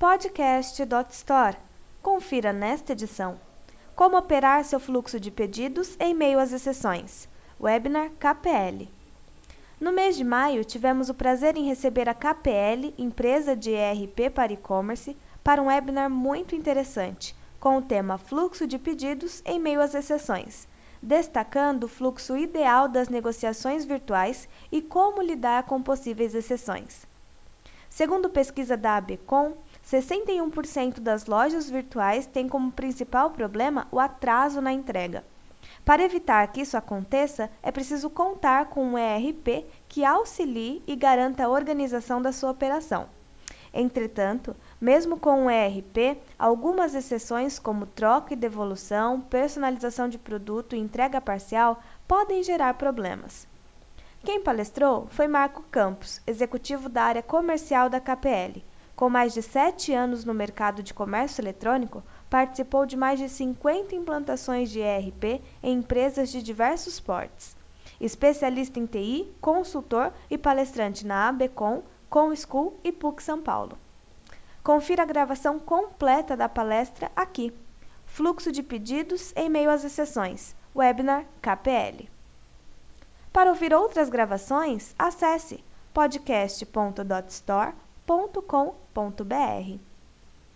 podcast.store. Confira nesta edição. Como operar seu fluxo de pedidos em meio às exceções. Webinar KPL. No mês de maio, tivemos o prazer em receber a KPL, empresa de ERP para e-commerce, para um webinar muito interessante, com o tema Fluxo de pedidos em meio às exceções, destacando o fluxo ideal das negociações virtuais e como lidar com possíveis exceções. Segundo pesquisa da ABCom, 61% das lojas virtuais têm como principal problema o atraso na entrega. Para evitar que isso aconteça, é preciso contar com um ERP que auxilie e garanta a organização da sua operação. Entretanto, mesmo com o ERP, algumas exceções como troca e devolução, personalização de produto e entrega parcial podem gerar problemas. Quem palestrou foi Marco Campos, executivo da área comercial da KPL. Com mais de sete anos no mercado de comércio eletrônico, participou de mais de 50 implantações de ERP em empresas de diversos portes. Especialista em TI, consultor e palestrante na ABCom, Com School e PUC São Paulo. Confira a gravação completa da palestra aqui. Fluxo de pedidos em meio às exceções. Webinar KPL. Para ouvir outras gravações, acesse podcast.dotstore.com.br.